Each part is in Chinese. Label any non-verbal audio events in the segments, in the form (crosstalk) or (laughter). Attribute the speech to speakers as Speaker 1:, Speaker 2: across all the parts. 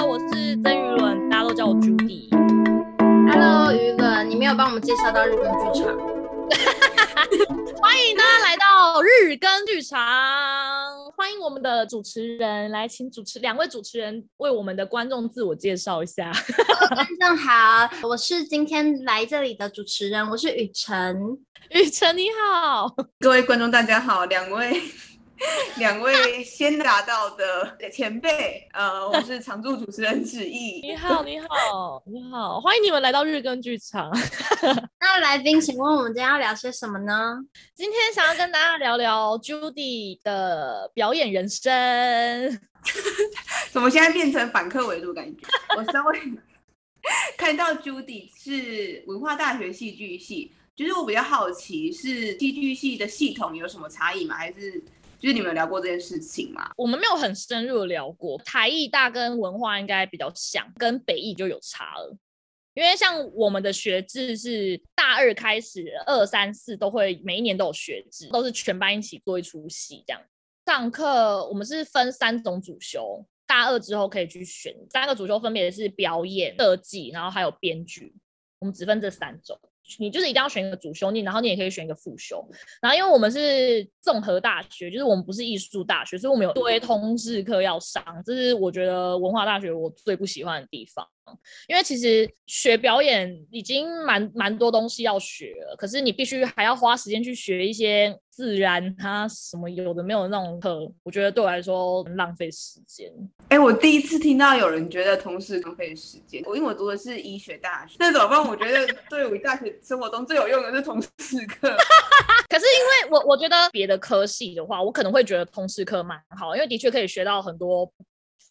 Speaker 1: 好，我是曾于伦，大家都叫我 Judy。
Speaker 2: Hello，于伦，你没有帮我们介绍到日本剧场。(laughs)
Speaker 1: 欢迎大家来到日更剧场，欢迎我们的主持人来，请主持两位主持人为我们的观众自我介绍一下。(laughs)
Speaker 2: 观众好，我是今天来这里的主持人，我是雨辰。
Speaker 1: 雨辰你好，
Speaker 3: 各位观众大家好，两位。(laughs) 两位先达到的前辈，呃，我是常驻主持人子毅。
Speaker 1: 你好，你好，你好，欢迎你们来到日更剧场。(laughs)
Speaker 2: 那来宾，请问我们今天要聊些什么呢？
Speaker 1: 今天想要跟大家聊聊 Judy 的表演人生。(laughs)
Speaker 3: 怎么现在变成反客为主感觉？我稍微看到 Judy 是文化大学戏剧系，就是我比较好奇，是戏剧系的系统有什么差异吗？还是？就是你们有聊过这件事情吗？
Speaker 1: 我们没有很深入的聊过。台艺大跟文化应该比较像，跟北艺就有差了。因为像我们的学制是大二开始，二三四都会每一年都有学制，都是全班一起做一出戏这样。上课我们是分三种主修，大二之后可以去选三个主修，分别是表演、设计，然后还有编剧。我们只分这三种。你就是一定要选一个主修，你然后你也可以选一个副修。然后因为我们是综合大学，就是我们不是艺术大学，所以我们有一堆通识课要上。这是我觉得文化大学我最不喜欢的地方。因为其实学表演已经蛮蛮多东西要学了，可是你必须还要花时间去学一些自然，它什么有的没有那种课，我觉得对我来说很浪费时间。
Speaker 3: 哎、欸，我第一次听到有人觉得通识浪费时间。我因为我读的是医学大学，那怎么办？我觉得对我大学生活中最有用的是通识课。(laughs)
Speaker 1: 可是因为我我觉得别的科系的话，我可能会觉得通识课蛮好，因为的确可以学到很多。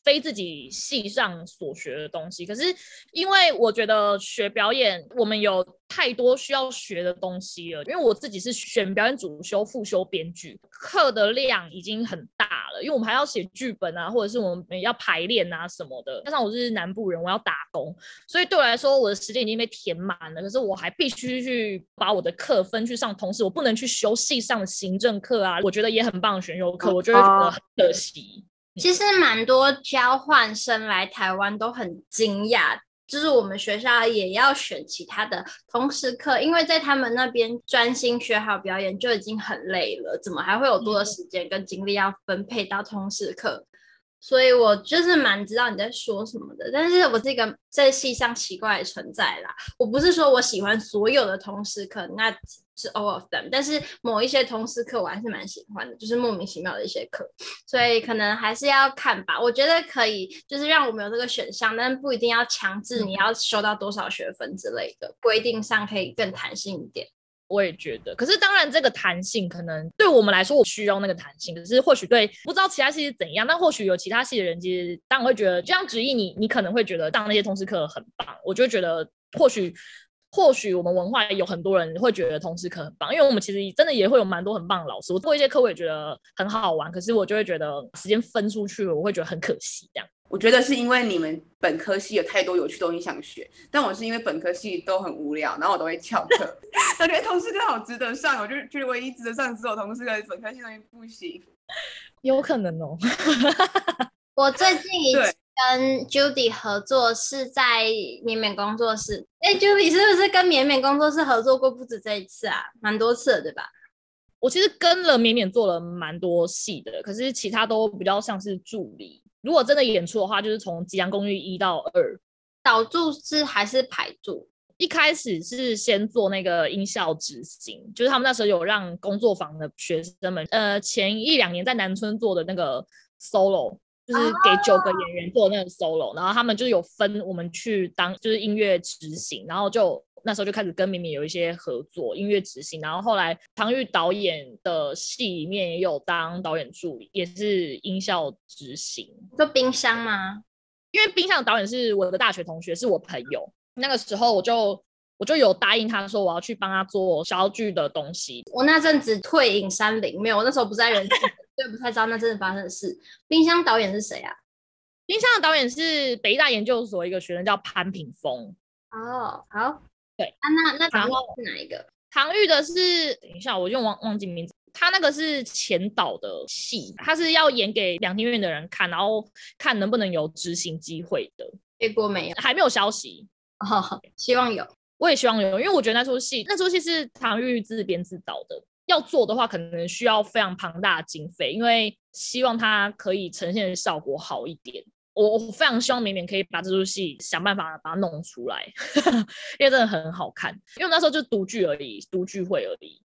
Speaker 1: 非自己系上所学的东西，可是因为我觉得学表演，我们有太多需要学的东西了。因为我自己是选表演主修、副修编剧，课的量已经很大了。因为我们还要写剧本啊，或者是我们要排练啊什么的。加上我是南部人，我要打工，所以对我来说，我的时间已经被填满了。可是我还必须去把我的课分去上，同时我不能去修系上的行政课啊。我觉得也很棒的选修课，我觉得很可惜。
Speaker 2: 其实蛮多交换生来台湾都很惊讶，就是我们学校也要选其他的通识课，因为在他们那边专心学好表演就已经很累了，怎么还会有多的时间跟精力要分配到通识课？所以我就是蛮知道你在说什么的，但是我这个在系上奇怪的存在啦，我不是说我喜欢所有的通识课，那。是 all of them，但是某一些通识课我还是蛮喜欢的，就是莫名其妙的一些课，所以可能还是要看吧。我觉得可以，就是让我们有这个选项，但不一定要强制你要修到多少学分之类的规定上，可以更弹性一点。
Speaker 1: 我也觉得，可是当然这个弹性可能对我们来说，我需要那个弹性，可是或许对不知道其他系是怎样，但或许有其他系的人其实当然会觉得，就像子毅你，你可能会觉得上那些通识课很棒，我就觉得或许。或许我们文化有很多人会觉得通识课很棒，因为我们其实真的也会有蛮多很棒的老师。我做一些课我也觉得很好玩，可是我就会觉得时间分出去了，我会觉得很可惜。这样，
Speaker 3: 我觉得是因为你们本科系有太多有趣的东西想学，但我是因为本科系都很无聊，然后我都会翘课。(laughs) 我觉得通识课好值得上，我就觉得唯一值得上只有通识课，本科系东西不行。
Speaker 1: 有可能哦。(laughs)
Speaker 2: 我最近一次。跟 Judy 合作是在绵绵工作室。哎，Judy 是不是跟绵绵工作室合作过不止这一次啊？蛮多次了，对吧？
Speaker 1: 我其实跟了绵绵做了蛮多戏的，可是其他都比较像是助理。如果真的演出的话，就是从《吉祥公寓》一到二，
Speaker 2: 导助是还是排助？
Speaker 1: 一开始是先做那个音效执行，就是他们那时候有让工作坊的学生们，呃，前一两年在南村做的那个 solo。就是给九个演员做那个 solo，然后他们就有分我们去当就是音乐执行，然后就那时候就开始跟敏敏有一些合作音乐执行，然后后来唐玉导演的戏里面也有当导演助理，也是音效执行。
Speaker 2: 做冰箱吗？
Speaker 1: 因为冰箱的导演是我的大学同学，是我朋友。那个时候我就我就有答应他说我要去帮他做小剧的东西。
Speaker 2: 我那阵子退隐山林，没有，我那时候不在人。对，不太知道那真的发生的事。冰箱导演是谁啊？
Speaker 1: 冰箱的导演是北大研究所一个学生叫潘品峰。
Speaker 2: 哦，好，
Speaker 1: 对
Speaker 2: 啊，那那唐玉是哪一个？
Speaker 1: 唐玉的是，等一下，我就忘忘记名字。他那个是前导的戏，他是要演给两厅院的人看，然后看能不能有执行机会的。
Speaker 2: 结果没有，
Speaker 1: 还没有消息。
Speaker 2: 哦，希望有，
Speaker 1: 我也希望有，因为我觉得那出戏，那出戏是唐玉自编自导的，要做的话可能需要非常庞大的经费，因为希望它可以呈现的效果好一点。我我非常希望绵绵可以把这出戏想办法把它弄出来，(laughs) 因为真的很好看。因为那时候就独剧而已，独剧会而已。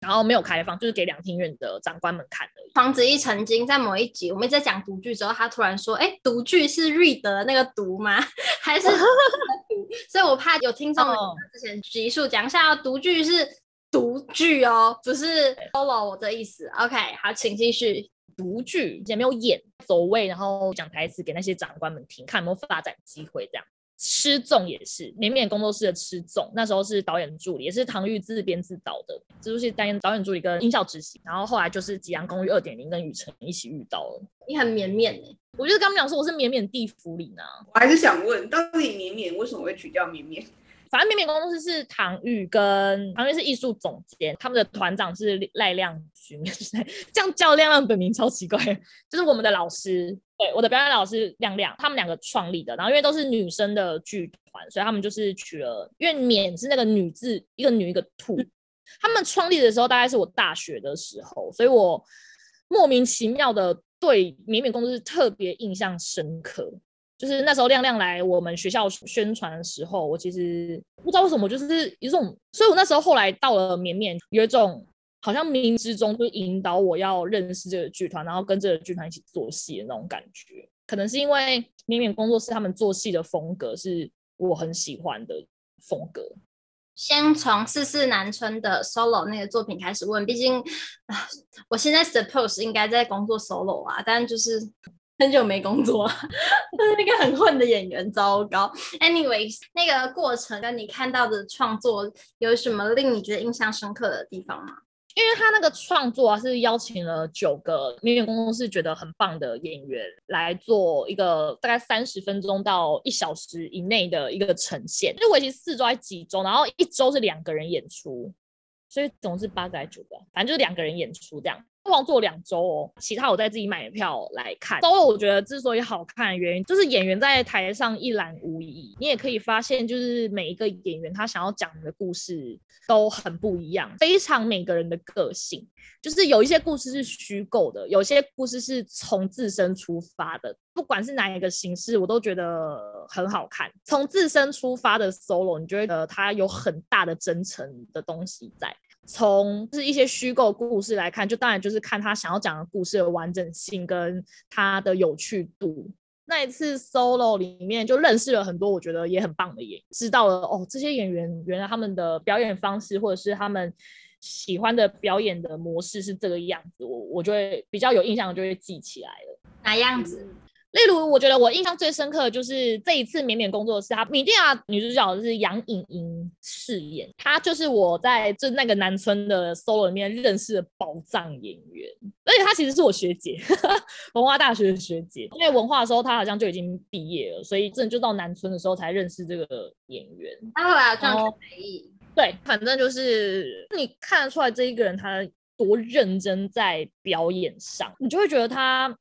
Speaker 1: 然后没有开放，就是给两厅院的长官们看而已。
Speaker 2: 黄子毅曾经在某一集，我们在讲独剧之后，他突然说：“哎，独剧是 read 的那个独吗？还是 (laughs) 独？”所以我怕有听众之前集数讲一下，独剧是独剧哦，不是 solo 我的意思。OK，好，请继续。
Speaker 1: 独剧也没有演走位，然后讲台词给那些长官们听，看有没有发展机会这样。吃粽也是绵绵工作室的吃粽，那时候是导演助理，也是唐玉自编自导的，这出戏担任导演助理跟音效执行，然后后来就是《吉阳公寓二点零》跟雨辰一起遇到了。
Speaker 2: 你很绵绵哎，
Speaker 1: 我就是刚刚讲说我是绵绵地府里呢。
Speaker 3: 我还是想问，到底绵绵为什么会取叫绵绵？
Speaker 1: 反正绵绵工作室是唐玉跟唐玉是艺术总监，他们的团长是赖亮君，(laughs) 这样叫亮亮本名超奇怪，就是我们的老师，对，我的表演老师亮亮，他们两个创立的，然后因为都是女生的剧团，所以他们就是取了，因为绵是那个女字，一个女一个兔，他们创立的时候大概是我大学的时候，所以我莫名其妙的对绵绵工作室特别印象深刻。就是那时候亮亮来我们学校宣传的时候，我其实不知道为什么，就是一种，所以我那时候后来到了绵绵，有一种好像冥冥之中就引导我要认识这个剧团，然后跟这个剧团一起做戏的那种感觉。可能是因为绵绵工作室他们做戏的风格是我很喜欢的风格。
Speaker 2: 先从四四南村的 solo 那个作品开始问，毕竟，我现在 suppose 应该在工作 solo 啊，但就是。很久没工作，就是那个很混的演员，糟糕。Anyways，那个过程跟你看到的创作有什么令你觉得印象深刻的地方吗？
Speaker 1: 因为他那个创作啊，是邀请了九个绵绵工作室觉得很棒的演员来做一个大概三十分钟到一小时以内的一个呈现，就为期四周还几周，然后一周是两个人演出，所以总是八个还九个，反正就是两个人演出这样。光做两周哦，其他我再自己买票来看。solo 我觉得之所以好看的原因，就是演员在台上一览无遗。你也可以发现，就是每一个演员他想要讲的故事都很不一样，非常每个人的个性。就是有一些故事是虚构的，有些故事是从自身出发的。不管是哪一个形式，我都觉得很好看。从自身出发的 solo，你觉得它有很大的真诚的东西在。从是一些虚构故事来看，就当然就是看他想要讲的故事的完整性跟他的有趣度。那一次 solo 里面就认识了很多我觉得也很棒的演员，知道了哦，这些演员原来他们的表演方式或者是他们喜欢的表演的模式是这个样子，我我就会比较有印象，就会记起来了。
Speaker 2: 哪样子？
Speaker 1: 例如，我觉得我印象最深刻的就是这一次绵绵工作室，她米蒂亚女主角是杨颖莹饰演，她就是我在就那个南村的 solo 里面认识的宝藏演员，而且她其实是我学姐，(laughs) 文化大学的学姐。因为文化的时候她好像就已经毕业了，所以真的就到南村的时候才认识这个演员。
Speaker 2: 她后来好像去北艺，
Speaker 1: 对，反正就是你看得出来这一个人他多认真在表演上，你就会觉得他。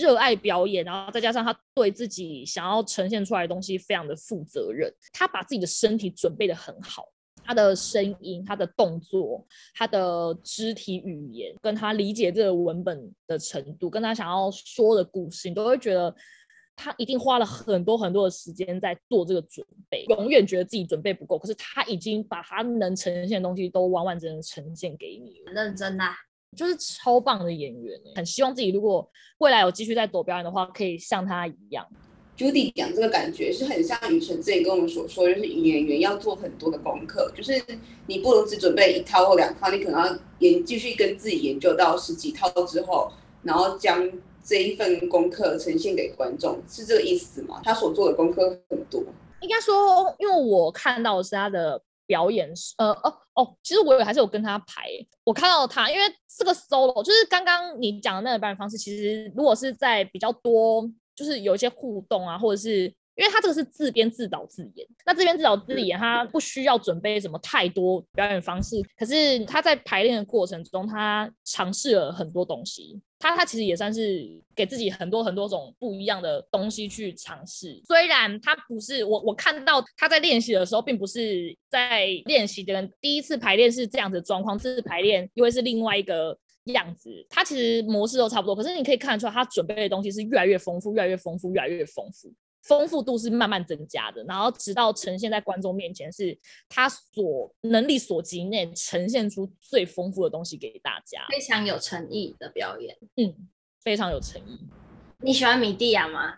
Speaker 1: 热爱表演，然后再加上他对自己想要呈现出来的东西非常的负责任，他把自己的身体准备得很好，他的声音、他的动作、他的肢体语言，跟他理解这个文本的程度，跟他想要说的故事，你都会觉得他一定花了很多很多的时间在做这个准备，永远觉得自己准备不够，可是他已经把他能呈现的东西都完完整整呈现给你，
Speaker 2: 很认真啊。
Speaker 1: 就是超棒的演员，很希望自己如果未来有继续在走表演的话，可以像他一样。
Speaker 3: Judy 讲这个感觉是很像雨辰之前跟我们所说，就是演员要做很多的功课，就是你不能只准备一套或两套，你可能要研继续跟自己研究到十几套之后，然后将这一份功课呈现给观众，是这个意思吗？他所做的功课很多，
Speaker 1: 应该说，因为我看到的是他的。表演呃哦哦，其实我也还是有跟他排。我看到他，因为这个 solo 就是刚刚你讲的那个表演方式，其实如果是在比较多，就是有一些互动啊，或者是因为他这个是自编自导自演，那自编自导自演他不需要准备什么太多表演方式，可是他在排练的过程中，他尝试了很多东西。他他其实也算是给自己很多很多种不一样的东西去尝试。虽然他不是我我看到他在练习的时候，并不是在练习的人第一次排练是这样子的状况，这次排练因为是另外一个样子，他其实模式都差不多。可是你可以看得出来，他准备的东西是越来越丰富，越来越丰富，越来越丰富。丰富度是慢慢增加的，然后直到呈现在观众面前，是他所能力所及内呈现出最丰富的东西给大家，
Speaker 2: 非常有诚意的表演，
Speaker 1: 嗯，非常有诚意。
Speaker 2: 你喜欢米蒂亚吗？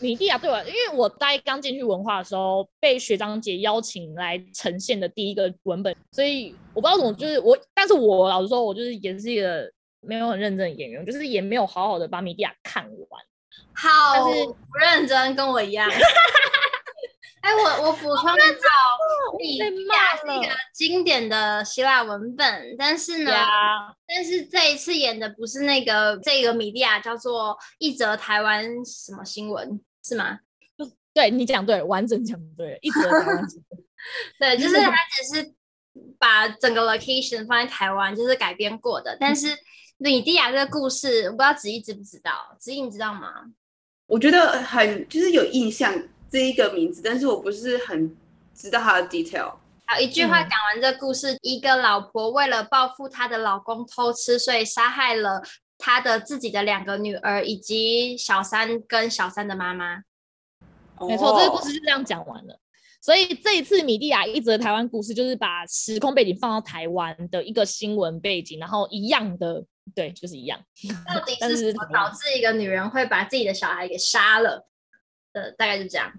Speaker 1: 米蒂亚对我，因为我大概刚进去文化的时候，被学长姐邀请来呈现的第一个文本，所以我不知道怎么，就是我，但是我老实说，我就是也是一个没有很认真的演员，就是也没有好好的把米蒂亚看完。
Speaker 2: 好，不认真，跟我一样。(laughs) 哎、欸，我我补充一下，米蒂亚是一个经典的希腊文本，但是呢，yeah. 但是这一次演的不是那个这个米蒂亚，叫做一则台湾什么新闻是吗？
Speaker 1: 对，你讲对，完整讲对，一则台湾新闻。(laughs)
Speaker 2: 对，就是 (laughs) 他只是把整个 location 放在台湾，就是改编过的，但是。米蒂亚这个故事，我不知道子怡知不知道？子怡你知道吗？
Speaker 3: 我觉得很就是有印象这一个名字，但是我不是很知道它的 detail。
Speaker 2: 好，一句话讲完这个故事，嗯，一个老婆为了报复她的老公偷吃，所以杀害了她的自己的两个女儿以及小三跟小三的妈妈。
Speaker 1: 没错，这个故事就这样讲完了。所以这一次米蒂亚一则台湾故事，就是把时空背景放到台湾的一个新闻背景，然后一样的。对，就是一样。(laughs)
Speaker 2: 到底是什么导致一个女人会把自己的小孩给杀了？呃，大概就这样。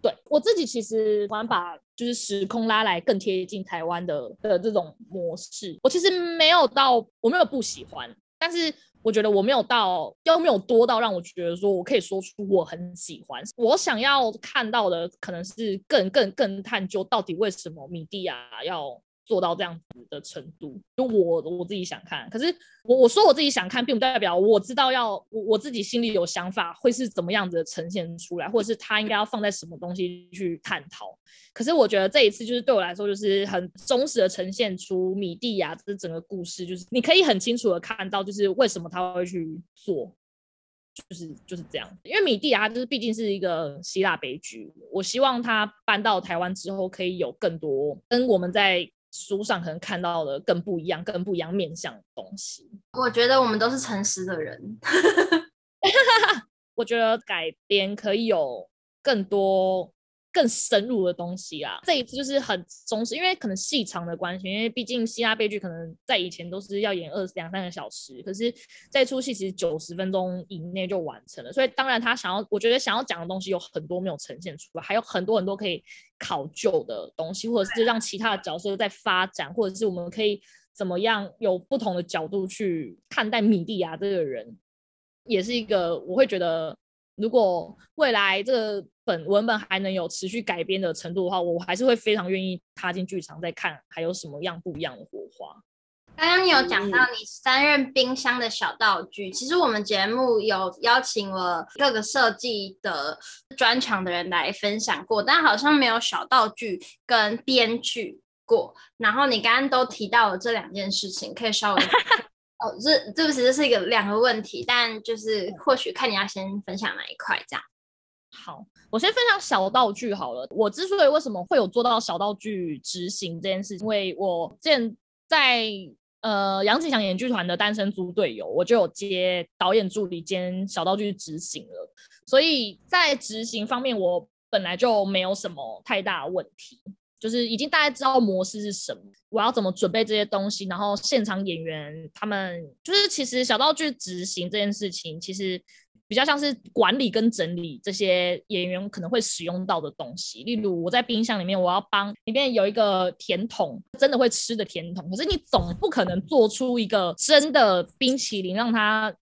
Speaker 1: 对，我自己其实喜欢把就是时空拉来更贴近台湾的的这种模式。我其实没有到，我没有不喜欢，但是我觉得我没有到，又没有多到让我觉得说我可以说出我很喜欢。我想要看到的可能是更更更探究到底为什么米蒂亚要。做到这样子的程度，就我我自己想看，可是我我说我自己想看，并不代表我知道要我我自己心里有想法会是怎么样子呈现出来，或者是他应该要放在什么东西去探讨。可是我觉得这一次就是对我来说，就是很忠实的呈现出米蒂亚这整个故事，就是你可以很清楚的看到，就是为什么他会去做，就是就是这样。因为米蒂亚就是毕竟是一个希腊悲剧，我希望他搬到台湾之后，可以有更多跟我们在。书上可能看到的更不一样、更不一样面向的东西。
Speaker 2: 我觉得我们都是诚实的人。(laughs)
Speaker 1: 我觉得改编可以有更多。更深入的东西啊，这一次就是很忠实，因为可能细长的关系，因为毕竟希腊悲剧可能在以前都是要演二两三个小时，可是这出戏其实九十分钟以内就完成了，所以当然他想要，我觉得想要讲的东西有很多没有呈现出来，还有很多很多可以考究的东西，或者是让其他的角色在发展，或者是我们可以怎么样有不同的角度去看待米蒂亚这个人，也是一个我会觉得。如果未来这个本文本还能有持续改编的程度的话，我还是会非常愿意踏进剧场再看还有什么样不一样的火花。
Speaker 2: 刚刚你有讲到你担任冰箱的小道具，其实我们节目有邀请了各个设计的专长的人来分享过，但好像没有小道具跟编剧过。然后你刚刚都提到了这两件事情，可以稍微。(laughs) 哦，这这不是这是一个两个问题，但就是或许看你要先分享哪一块这样。
Speaker 1: 好，我先分享小道具好了。我之所以为什么会有做到小道具执行这件事，因为我之前在呃杨启祥演剧团的单身租队友，我就有接导演助理兼小道具执行了，所以在执行方面，我本来就没有什么太大问题。就是已经大概知道模式是什么，我要怎么准备这些东西，然后现场演员他们就是其实小道具执行这件事情，其实比较像是管理跟整理这些演员可能会使用到的东西。例如我在冰箱里面，我要帮里面有一个甜筒，真的会吃的甜筒，可是你总不可能做出一个真的冰淇淋让他。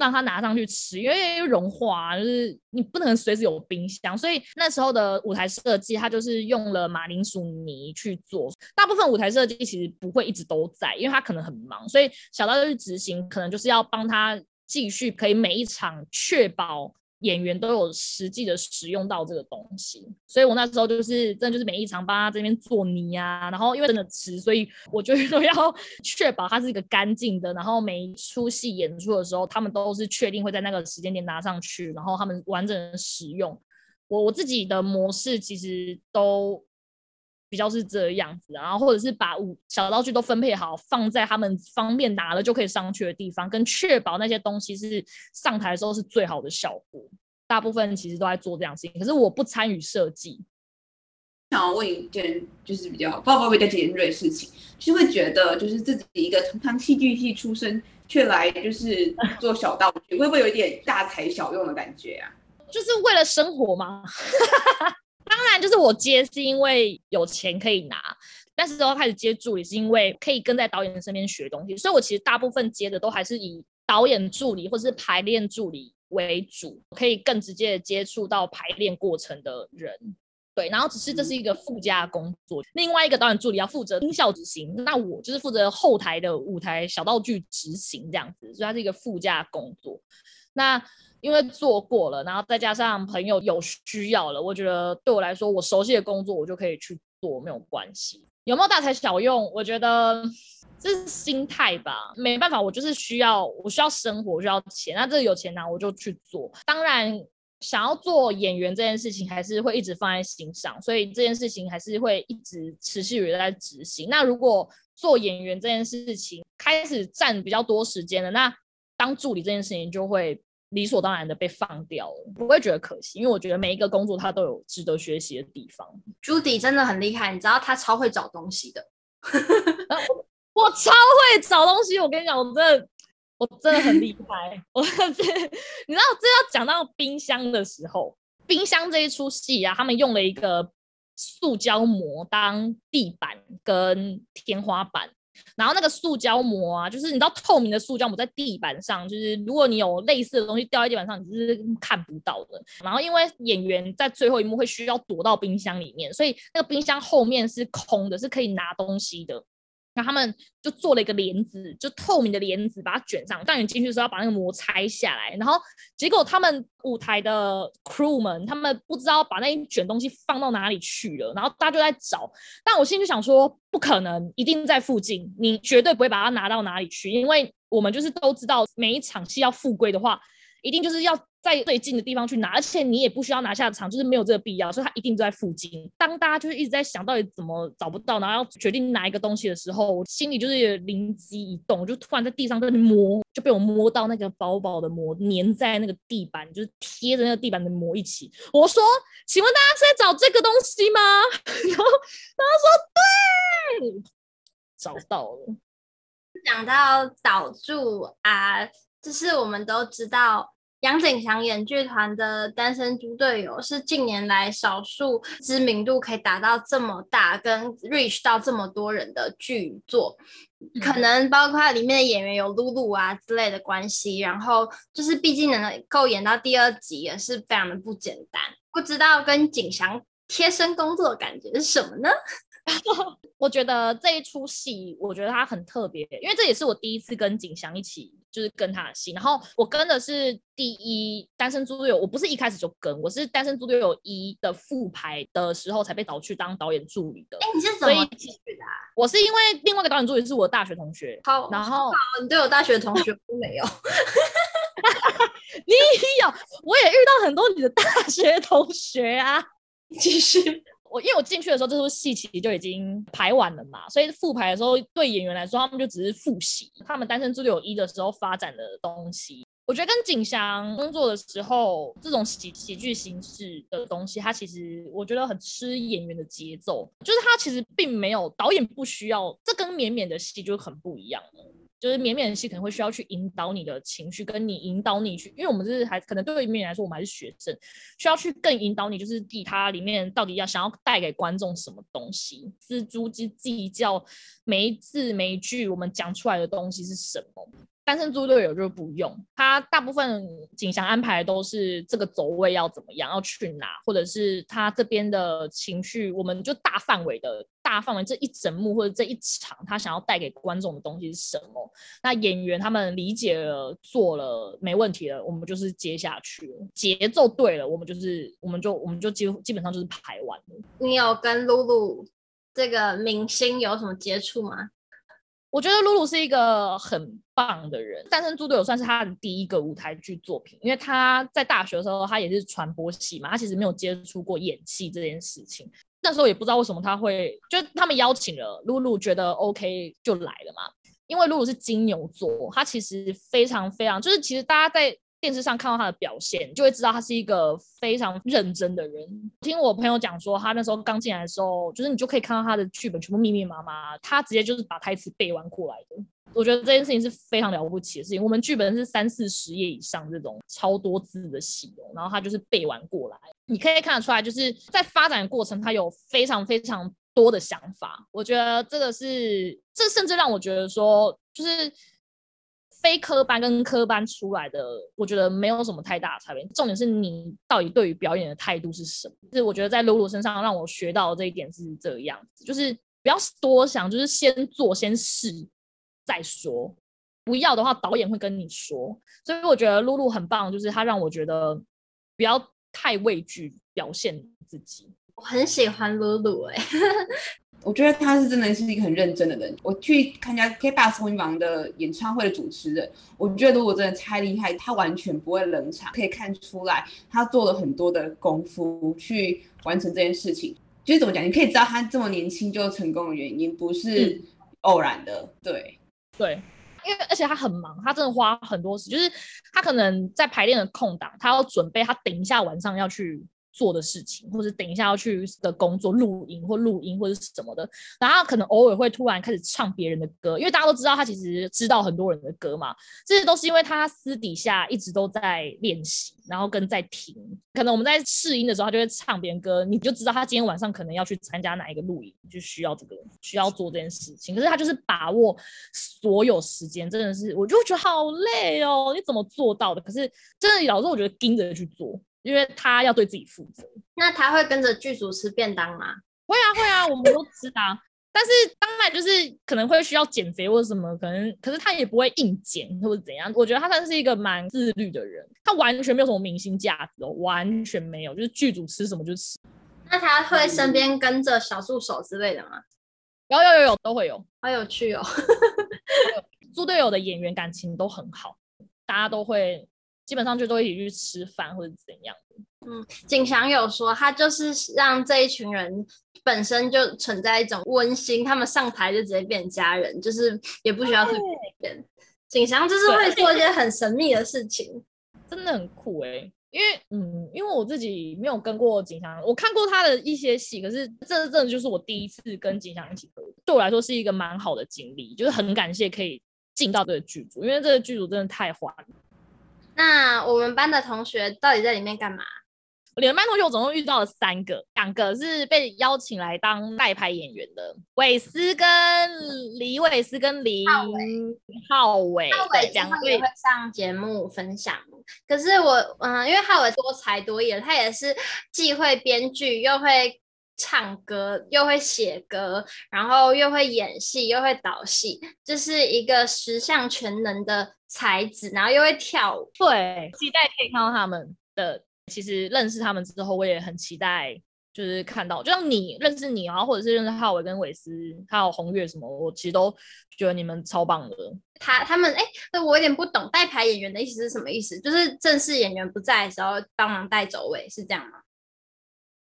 Speaker 1: 让他拿上去吃，因为融化，就是你不能随时有冰箱，所以那时候的舞台设计，他就是用了马铃薯泥去做。大部分舞台设计其实不会一直都在，因为他可能很忙，所以小到去执行可能就是要帮他继续可以每一场确保演员都有实际的使用到这个东西，所以我那时候就是真的就是每一场帮他这边做泥啊，然后因为真的吃，所以我就都要 (laughs) 确保它是一个干净的，然后每一出戏演出的时候，他们都是确定会在那个时间点拿上去，然后他们完整的使用。我我自己的模式其实都比较是这样子，然后或者是把五小道具都分配好，放在他们方便拿了就可以上去的地方，跟确保那些东西是上台的时候是最好的效果。大部分其实都在做这样事情，可是我不参与设计。
Speaker 3: 想要问一件就是比较不知道会不会比较尖锐的事情，就是会觉得就是自己一个堂堂戏剧系出身，却来就是 (laughs) 做小道具，会不会有一点大材小用的感觉啊？
Speaker 1: 就是为了生活吗？当然，就是我接是因为有钱可以拿，但是之后开始接助理是因为可以跟在导演身边学东西，所以我其实大部分接的都还是以导演助理或是排练助理为主，可以更直接的接触到排练过程的人。对，然后只是这是一个附加工作，另外一个导演助理要负责音效执行，那我就是负责后台的舞台小道具执行这样子，所以它是一个附加工作。那因为做过了，然后再加上朋友有需要了，我觉得对我来说，我熟悉的工作我就可以去做，没有关系。有没有大材小用？我觉得这是心态吧。没办法，我就是需要，我需要生活，我需要钱。那这有钱拿，我就去做。当然，想要做演员这件事情，还是会一直放在心上，所以这件事情还是会一直持续在执行。那如果做演员这件事情开始占比较多时间了，那当助理这件事情就会。理所当然的被放掉了，不会觉得可惜，因为我觉得每一个工作它都有值得学习的地方。
Speaker 2: Judy 真的很厉害，你知道他超会找东西的。
Speaker 1: 我，我超会找东西，我跟你讲，我真的我真的很厉害。我这你知道，这要讲到冰箱的时候，冰箱这一出戏啊，他们用了一个塑胶膜当地板跟天花板。然后那个塑胶膜啊，就是你知道透明的塑胶膜在地板上，就是如果你有类似的东西掉在地板上，你是看不到的。然后因为演员在最后一幕会需要躲到冰箱里面，所以那个冰箱后面是空的，是可以拿东西的。那他们就做了一个帘子，就透明的帘子，把它卷上。当你进去的时候，要把那个膜拆下来。然后结果他们舞台的 crew 们，他们不知道把那一卷东西放到哪里去了。然后大家就在找，但我心里就想说，不可能，一定在附近，你绝对不会把它拿到哪里去，因为我们就是都知道，每一场戏要复归的话，一定就是要。在最近的地方去拿，而且你也不需要拿下场，就是没有这个必要，所以它一定就在附近。当大家就是一直在想到底怎么找不到，然后要决定拿一个东西的时候，我心里就是灵机一动，就突然在地上在那摸，就被我摸到那个薄薄的膜粘在那个地板，就是贴着那个地板的膜一起。我说：“请问大家是在找这个东西吗？” (laughs) 然后大家说：“对，找到了。”
Speaker 2: 讲到导助啊，就是我们都知道。杨景祥演剧团的《单身猪队友》是近年来少数知名度可以达到这么大，跟 reach 到这么多人的剧作。可能包括里面的演员有露露啊之类的关系，然后就是毕竟能够演到第二集也是非常的不简单。不知道跟景祥贴身工作的感觉是什么呢？(laughs)
Speaker 1: 我觉得这一出戏，我觉得它很特别，因为这也是我第一次跟景祥一起，就是跟他的戏。然后我跟的是第一单身猪队友，我不是一开始就跟，我是单身猪队友一的复排的时候才被找去当导演助理的。
Speaker 2: 哎，你是怎么去的？
Speaker 1: 我是因为另外一个导演助理是我的大学同学。
Speaker 2: 好，
Speaker 1: 然后
Speaker 2: 你对我大学同学都没有？(laughs)
Speaker 1: 你有，我也遇到很多你的大学同学啊。(laughs)
Speaker 2: 继续。
Speaker 1: 我因为我进去的时候，这出戏其实就已经排完了嘛，所以复排的时候，对演员来说，他们就只是复习他们单身猪队友一的时候发展的东西。我觉得跟景祥工作的时候，这种喜喜剧形式的东西，它其实我觉得很吃演员的节奏，就是他其实并没有导演不需要，这跟绵绵的戏就很不一样。就是绵绵的戏可能会需要去引导你的情绪，跟你引导你去，因为我们是还可能对于绵绵来说，我们还是学生，需要去更引导你，就是替他里面到底要想要带给观众什么东西，蜘蛛之计较每一字每一句我们讲出来的东西是什么。单身猪队友就不用，他大部分景祥安排都是这个走位要怎么样，要去哪，或者是他这边的情绪，我们就大范围的大范围这一整幕或者这一场，他想要带给观众的东西是什么？那演员他们理解了，做了没问题了，我们就是接下去，节奏对了，我们就是我们就我们就基基本上就是排完了。
Speaker 2: 你有跟露露这个明星有什么接触吗？
Speaker 1: 我觉得露露是一个很棒的人，《单身猪队友》算是他的第一个舞台剧作品，因为他在大学的时候，他也是传播系嘛，他其实没有接触过演戏这件事情。那时候也不知道为什么他会，就他们邀请了露露，觉得 OK 就来了嘛。因为露露是金牛座，他其实非常非常，就是其实大家在。电视上看到他的表现，就会知道他是一个非常认真的人。听我朋友讲说，他那时候刚进来的时候，就是你就可以看到他的剧本全部密密麻麻，他直接就是把台词背完过来的。我觉得这件事情是非常了不起的事情。我们剧本是三四十页以上这种超多字的戏哦，然后他就是背完过来，你可以看得出来，就是在发展的过程，他有非常非常多的想法。我觉得这个是，这甚至让我觉得说，就是。非科班跟科班出来的，我觉得没有什么太大差别。重点是你到底对于表演的态度是什么？就是我觉得在露露身上让我学到的这一点是这个样子，就是不要多想，就是先做先试再说。不要的话，导演会跟你说。所以我觉得露露很棒，就是她让我觉得不要太畏惧表现自己。
Speaker 2: 我很喜欢露露哎。
Speaker 3: 我觉得他是真的是一个很认真的人。我去看人家 KBS 风云榜的演唱会的主持人，我觉得如果真的太厉害，他完全不会冷场，可以看出来他做了很多的功夫去完成这件事情。就是怎么讲，你可以知道他这么年轻就成功的原因不是偶然的。嗯、对
Speaker 1: 对，因为而且他很忙，他真的花很多时间，就是他可能在排练的空档，他要准备，他等一下晚上要去。做的事情，或者等一下要去的工作录音或录音或者是什么的，然后可能偶尔会突然开始唱别人的歌，因为大家都知道他其实知道很多人的歌嘛，这些都是因为他私底下一直都在练习，然后跟在听。可能我们在试音的时候，他就会唱别人歌，你就知道他今天晚上可能要去参加哪一个录音，就需要这个需要做这件事情。可是他就是把握所有时间，真的是我就觉得好累哦，你怎么做到的？可是真的老是我觉得盯着去做。因为他要对自己负责，
Speaker 2: 那他会跟着剧组吃便当吗？
Speaker 1: 会啊会啊，我们都吃啊。但是当然就是可能会需要减肥或者什么，可能可是他也不会硬减或者怎样。我觉得他算是一个蛮自律的人，他完全没有什么明星架子哦，完全没有，就是剧组吃什么就吃。
Speaker 2: 那他会身边跟着小助手之类的吗？
Speaker 1: 有有有有都会有，
Speaker 2: 好有趣哦。(laughs)
Speaker 1: 猪队友的演员感情都很好，大家都会。基本上就都一起去吃饭或者怎样。
Speaker 2: 嗯，景祥有说他就是让这一群人本身就存在一种温馨，他们上台就直接变家人，就是也不需要特别变。景祥就是会做一些很神秘的事情，
Speaker 1: 真的很酷哎、欸。因为嗯，因为我自己没有跟过景祥，我看过他的一些戏，可是这真的就是我第一次跟景祥一起合作，对我来说是一个蛮好的经历，就是很感谢可以进到这个剧组，因为这个剧组真的太欢乐。
Speaker 2: 那我们班的同学到底在里面干嘛？
Speaker 1: 我们班同学我总共遇到了三个，两个是被邀请来当代拍演员的，韦斯跟李韦斯跟林浩伟，浩伟
Speaker 2: 两位会上节目分享。可是我嗯，因为浩伟多才多艺，他也是既会编剧，又会唱歌，又会写歌，然后又会演戏，又会导戏，就是一个十项全能的。才子，然后又会跳舞，
Speaker 1: 对，期待可以看到他们的。其实认识他们之后，我也很期待，就是看到，就像你认识你，然后或者是认识浩伟跟韦斯，还有红月什么，我其实都觉得你们超棒的。
Speaker 2: 他他们哎，我有点不懂，代排演员的意思是什么意思？就是正式演员不在的时候帮忙带走位，是这样吗？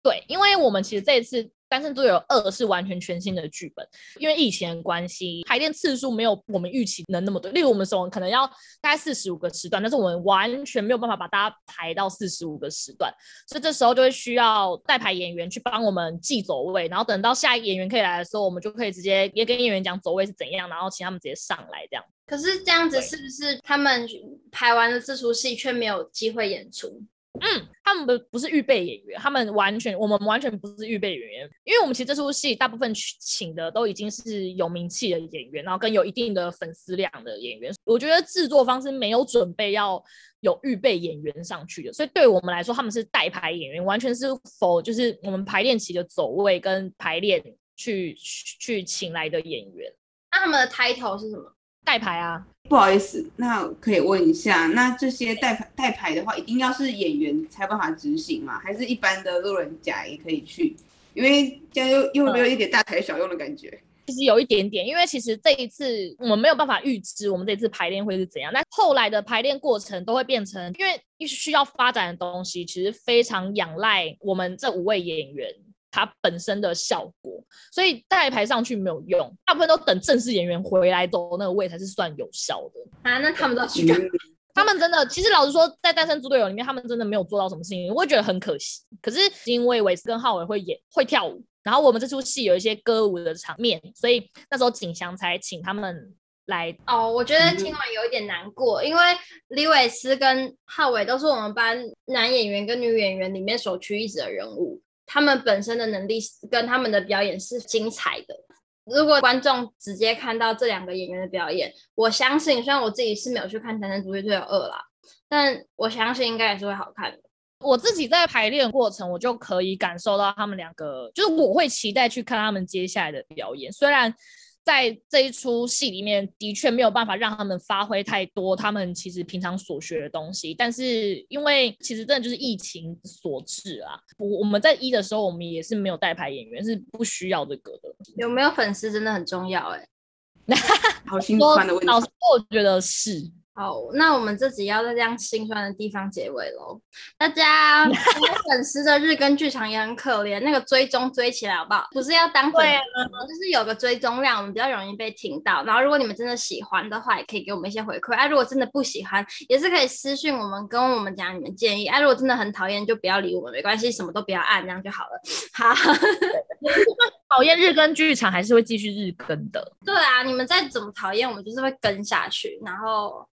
Speaker 1: 对，因为我们其实这一次。单身猪队友二是完全全新的剧本，因为疫情的关系，排练次数没有我们预期能那么多。例如我们说可能要大概四十五个时段，但是我们完全没有办法把大家排到四十五个时段，所以这时候就会需要代排演员去帮我们记走位，然后等到下一个演员可以来的时候，我们就可以直接也跟演员讲走位是怎样，然后请他们直接上来这样。
Speaker 2: 可是这样子是不是他们排完了这出戏却没有机会演出？
Speaker 1: 嗯，他们不不是预备演员，他们完全我们完全不是预备演员，因为我们其实这出戏大部分请的都已经是有名气的演员，然后跟有一定的粉丝量的演员。我觉得制作方是没有准备要有预备演员上去的，所以对我们来说，他们是代排演员，完全是否就是我们排练期的走位跟排练去去请来的演员。
Speaker 2: 那他们的 title 是什么？
Speaker 1: 代排啊。
Speaker 3: 不好意思，那可以问一下，那这些代排代排的话，一定要是演员才有办法执行吗？还是一般的路人甲也可以去？因为这样又又会不会有一点大材小用的感觉？
Speaker 1: 其实有一点点，因为其实这一次我们没有办法预知我们这次排练会是怎样，但后来的排练过程都会变成，因为需要发展的东西其实非常仰赖我们这五位演员。它本身的效果，所以代排上去没有用，大部分都等正式演员回来走那个位才是算有效的
Speaker 2: 啊。那他们都去
Speaker 1: 干，他们真的，其实老实说，在《单身猪队友》里面，他们真的没有做到什么事情，我会觉得很可惜。可是因为韦斯跟浩伟会演会跳舞，然后我们这出戏有一些歌舞的场面，所以那时候景祥才请他们来。
Speaker 2: 哦，我觉得听完有一点难过，嗯、因为李韦斯跟浩伟都是我们班男演员跟女演员里面首屈一指的人物。他们本身的能力跟他们的表演是精彩的。如果观众直接看到这两个演员的表演，我相信，虽然我自己是没有去看《单身猪队友二》啦，但我相信应该也是会好看的。
Speaker 1: 我自己在排练过程，我就可以感受到他们两个，就是我会期待去看他们接下来的表演，虽然。在这一出戏里面，的确没有办法让他们发挥太多他们其实平常所学的东西。但是因为其实真的就是疫情所致啊，我我们在一的时候，我们也是没有代牌演员，是不需要这个的。
Speaker 2: 有没有粉丝真的很重要哎、欸，(laughs)
Speaker 3: 好心酸的问题。
Speaker 1: 老实说，我觉得是。
Speaker 2: 好，那我们这集要在这样心酸的地方结尾喽。大家，(laughs) 我们粉丝的日更剧场也很可怜，那个追踪追起来好不好？不是要当粉丝，就是有个追踪量，我们比较容易被听到。然后，如果你们真的喜欢的话，也可以给我们一些回馈。哎、啊，如果真的不喜欢，也是可以私信我们，跟我们讲你们建议。哎、啊，如果真的很讨厌，就不要理我们，没关系，什么都不要按，这样就好了。好，(laughs)
Speaker 1: 讨厌日更剧场还是会继续日更的。
Speaker 2: 对啊，你们再怎么讨厌，我们就是会跟下去，然后。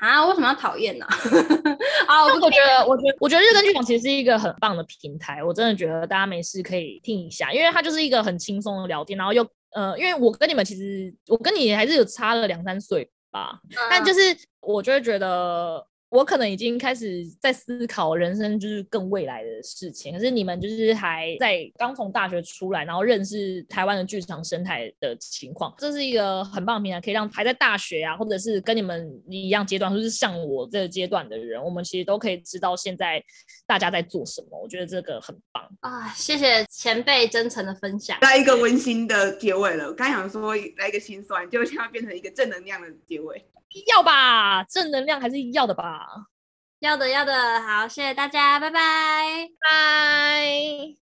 Speaker 2: 啊，为什么要讨厌呢？(laughs)
Speaker 1: 啊，我觉得，我觉得，我觉得日更剧场其实是一个很棒的平台，我真的觉得大家没事可以听一下，因为它就是一个很轻松的聊天，然后又呃，因为我跟你们其实，我跟你还是有差了两三岁吧，嗯、但就是我就会觉得。我可能已经开始在思考人生就是更未来的事情，可是你们就是还在刚从大学出来，然后认识台湾的剧场生态的情况，这是一个很棒的平台，可以让还在大学啊，或者是跟你们一样阶段，或者是像我这个阶段的人，我们其实都可以知道现在大家在做什么。我觉得这个很棒
Speaker 2: 啊！谢谢前辈真诚的分享，
Speaker 3: 来一个温馨的结尾了。我刚想说来一个心酸，就现在变成一个正能量的结尾。
Speaker 1: 要吧，正能量还是要的吧，
Speaker 2: 要的要的，好，谢谢大家，拜拜，
Speaker 1: 拜。